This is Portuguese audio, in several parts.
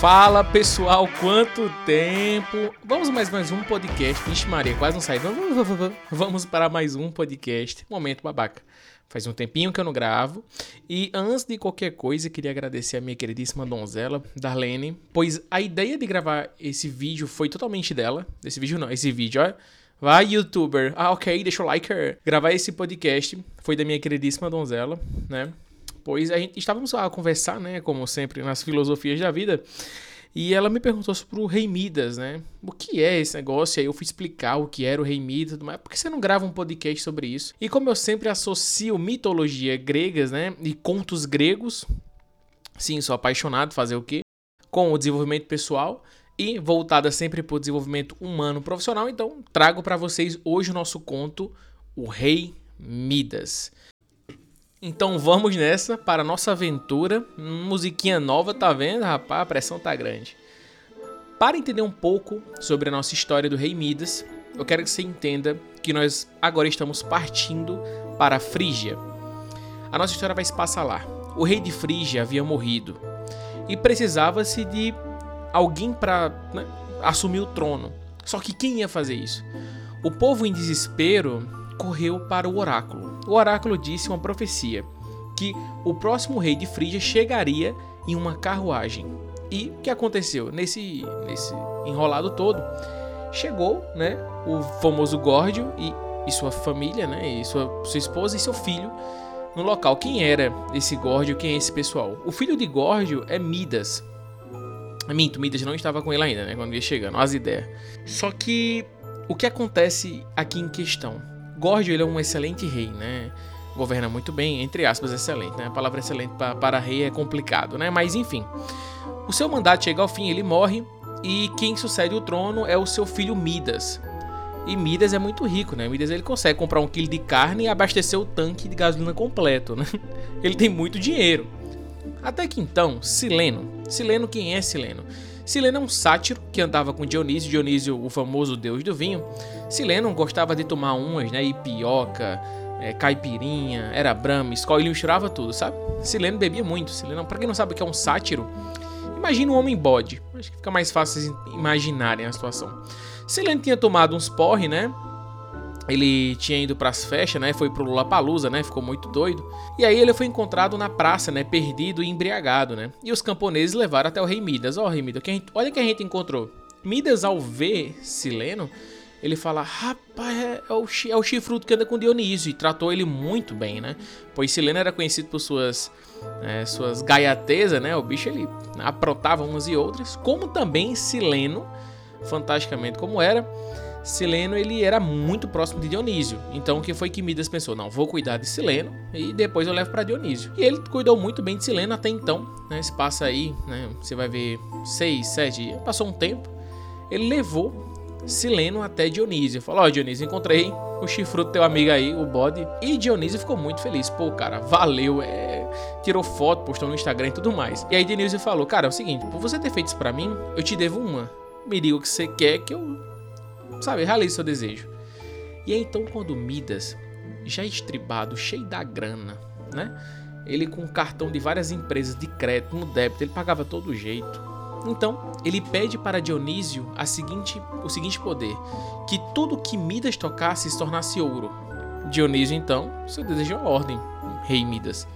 Fala pessoal, quanto tempo! Vamos mais mais um podcast. Vixe Maria, quase não sai. Vamos, para mais um podcast. Momento babaca. Faz um tempinho que eu não gravo. E antes de qualquer coisa, queria agradecer a minha queridíssima donzela, Darlene, pois a ideia de gravar esse vídeo foi totalmente dela. Esse vídeo não, esse vídeo, ó. Vai, youtuber. Ah, ok, deixa o like. Gravar esse podcast foi da minha queridíssima donzela, né? Pois a gente estávamos a conversar, né, como sempre, nas filosofias da vida. E ela me perguntou sobre o Rei Midas, né? O que é esse negócio? Aí eu fui explicar o que era o Rei Midas, mas por que você não grava um podcast sobre isso? E como eu sempre associo mitologia gregas, né? E contos gregos, sim, sou apaixonado, fazer o quê? Com o desenvolvimento pessoal e voltada sempre para o desenvolvimento humano profissional, então trago para vocês hoje o nosso conto, o Rei Midas. Então vamos nessa para a nossa aventura. Musiquinha nova, tá vendo, rapaz? A pressão tá grande. Para entender um pouco sobre a nossa história do Rei Midas, eu quero que você entenda que nós agora estamos partindo para a Frígia. A nossa história vai se passar lá. O rei de Frígia havia morrido e precisava-se de alguém para né, assumir o trono. Só que quem ia fazer isso? O povo em desespero correu para o oráculo. O oráculo disse uma profecia que o próximo rei de Frígia chegaria em uma carruagem. E o que aconteceu? Nesse, nesse enrolado todo, chegou né, o famoso Górdio e, e sua família, né, e sua, sua esposa e seu filho no local. Quem era esse Górdio? Quem é esse pessoal? O filho de Górdio é Midas. Minto, Midas não estava com ele ainda, né? Quando ia chegando, as ideias. Só que o que acontece aqui em questão? Górdio ele é um excelente rei, né? Governa muito bem, entre aspas, excelente, né? A palavra excelente para, para rei é complicado, né? Mas enfim, o seu mandato chega ao fim, ele morre e quem sucede o trono é o seu filho Midas. E Midas é muito rico, né? Midas ele consegue comprar um quilo de carne e abastecer o tanque de gasolina completo, né? Ele tem muito dinheiro. Até que então, Sileno. Sileno, quem é Sileno? Sileno é um sátiro que andava com Dionísio, Dionísio, o famoso deus do vinho. Sileno gostava de tomar umas, né? Ipioca, é, caipirinha, era brama, escola, ele misturava tudo, sabe? Sileno bebia muito. Sileno, pra quem não sabe o que é um sátiro, imagina um homem bode. Acho que fica mais fácil imaginarem a situação. Sileno tinha tomado uns porre, né? Ele tinha ido para as festas, né? Foi pro Lollapalooza, né? Ficou muito doido. E aí ele foi encontrado na praça, né? Perdido e embriagado, né? E os camponeses levaram até o rei Midas. Ó, oh, rei Midas, olha o que a gente encontrou. Midas, ao ver Sileno, ele fala: Rapaz, é, é o, é o chifrudo que anda com Dionísio. E tratou ele muito bem, né? Pois Sileno era conhecido por suas, é, suas gaiatezas, né? O bicho ele aprontava umas e outras. Como também Sileno, fantasticamente como era Sileno ele era muito próximo de Dionísio. Então o que foi que Midas pensou? Não, vou cuidar de Sileno e depois eu levo para Dionísio. E ele cuidou muito bem de Sileno até então, né? Se passa aí, né? Você vai ver seis, sete, passou um tempo. Ele levou Sileno até Dionísio. Falou: Ó, oh, Dionísio, encontrei o chifrudo do teu amigo aí, o bode. E Dionísio ficou muito feliz. Pô, cara, valeu. É... Tirou foto, postou no Instagram e tudo mais. E aí Dionísio falou: Cara, é o seguinte, por você ter feito isso pra mim, eu te devo uma. Me diga o que você quer que eu sabe, realize seu desejo. E aí, então, quando Midas, já estribado, cheio da grana, né? Ele com cartão de várias empresas de crédito, no débito, ele pagava todo jeito. Então, ele pede para Dionísio a seguinte, o seguinte poder: que tudo que Midas tocasse se tornasse ouro. Dionísio, então, seu desejo é ordem, rei Midas.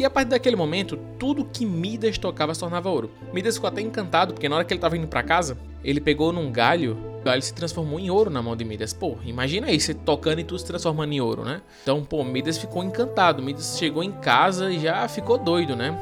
E a partir daquele momento, tudo que Midas tocava se tornava ouro. Midas ficou até encantado, porque na hora que ele estava indo para casa, ele pegou num galho, o galho se transformou em ouro na mão de Midas. Pô, imagina aí, você tocando e tudo se transformando em ouro, né? Então, pô, Midas ficou encantado. Midas chegou em casa e já ficou doido, né?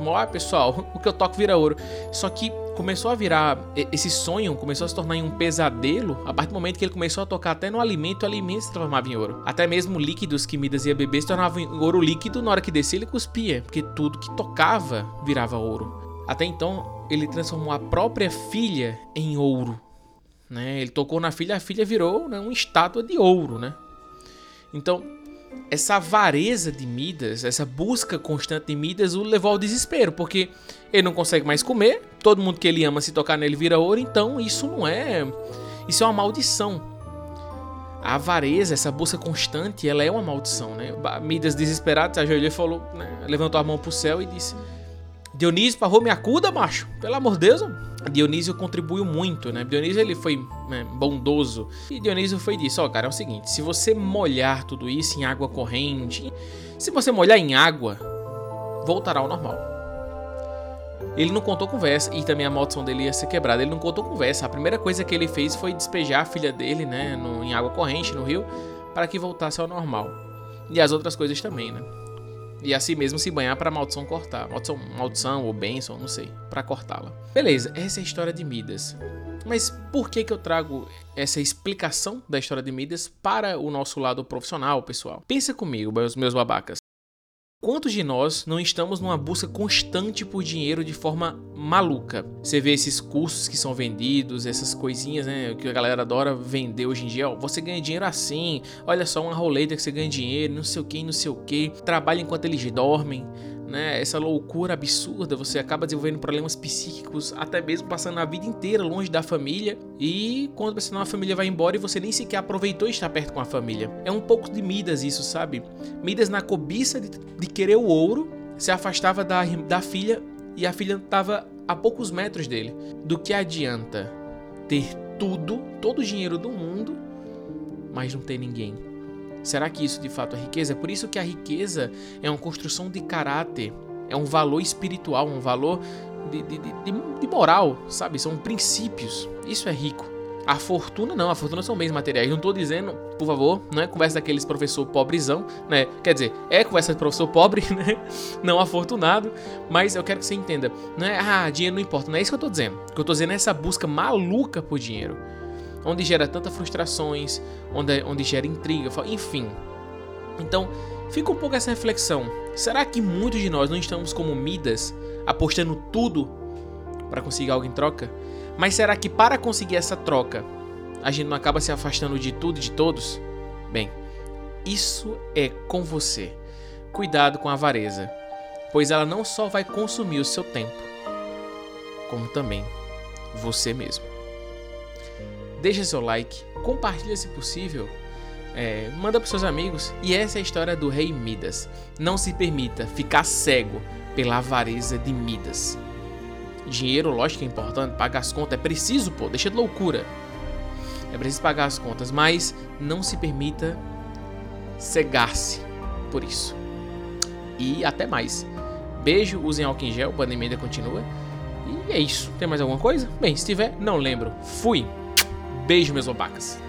Ó, pessoal, o que eu toco vira ouro. Só que começou a virar esse sonho, começou a se tornar um pesadelo a partir do momento que ele começou a tocar até no alimento, o alimento se transformava em ouro. Até mesmo líquidos que Midas ia beber se tornavam em ouro líquido, na hora que descia ele cuspia, porque tudo que tocava virava ouro. Até então, ele transformou a própria filha em ouro. Né? Ele tocou na filha, a filha virou né, uma estátua de ouro, né? Então, essa avareza de Midas, essa busca constante de Midas o levou ao desespero, porque ele não consegue mais comer, todo mundo que ele ama se tocar nele vira ouro, então isso não é. Isso é uma maldição. A avareza, essa busca constante, ela é uma maldição, né? Midas desesperado se ajoelhou e falou, né? levantou a mão para o céu e disse: Dionísio parrou me acuda, macho. Pelo amor de Deus. Dionísio contribuiu muito, né? Dionísio ele foi né, bondoso. E Dionísio foi disso, ó, cara, é o seguinte, se você molhar tudo isso em água corrente, se você molhar em água, voltará ao normal. Ele não contou conversa e também a maldição dele ia ser quebrada. Ele não contou conversa. A primeira coisa que ele fez foi despejar a filha dele, né, no, em água corrente no rio, para que voltasse ao normal. E as outras coisas também, né? E assim mesmo se banhar para maldição cortar. Maldição, maldição ou bênção, não sei, para cortá-la. Beleza, essa é a história de Midas. Mas por que que eu trago essa explicação da história de Midas para o nosso lado profissional, pessoal? Pensa comigo, meus, meus babacas. Quantos de nós não estamos numa busca constante por dinheiro de forma maluca? Você vê esses cursos que são vendidos, essas coisinhas, né, que a galera adora vender hoje em dia. Ó, você ganha dinheiro assim, olha só uma roleta que você ganha dinheiro, não sei o que, não sei o que. Trabalha enquanto eles dormem né? Essa loucura absurda, você acaba desenvolvendo problemas psíquicos, até mesmo passando a vida inteira longe da família. E quando você não a família vai embora e você nem sequer aproveitou estar perto com a família. É um pouco de Midas isso, sabe? Midas na cobiça de, de querer o ouro, se afastava da, da filha e a filha estava a poucos metros dele. Do que adianta ter tudo, todo o dinheiro do mundo, mas não ter ninguém? Será que isso de fato é riqueza? É por isso que a riqueza é uma construção de caráter, é um valor espiritual, um valor de, de, de, de moral, sabe? São princípios. Isso é rico. A fortuna não, a fortuna são bens materiais. Não estou dizendo, por favor, não é conversa daqueles professor pobrezão, né? Quer dizer, é conversa de professor pobre, né? Não afortunado, mas eu quero que você entenda. Não é, ah, dinheiro não importa. Não é isso que eu estou dizendo. O que eu estou dizendo é essa busca maluca por dinheiro onde gera tantas frustrações, onde, onde gera intriga, enfim. Então, fica um pouco essa reflexão. Será que muitos de nós não estamos como Midas, apostando tudo para conseguir algo em troca? Mas será que para conseguir essa troca, a gente não acaba se afastando de tudo e de todos? Bem, isso é com você. Cuidado com a avareza, pois ela não só vai consumir o seu tempo, como também você mesmo deixa seu like, compartilha se possível, é, manda para seus amigos. E essa é a história do rei Midas. Não se permita ficar cego pela avareza de Midas. Dinheiro, lógico é importante, pagar as contas é preciso, pô, deixa de loucura. É preciso pagar as contas, mas não se permita cegar-se por isso. E até mais. Beijo, usem álcool em gel, pandemia continua. E é isso. Tem mais alguma coisa? Bem, se tiver, não lembro. Fui! Beijo, meus babacas.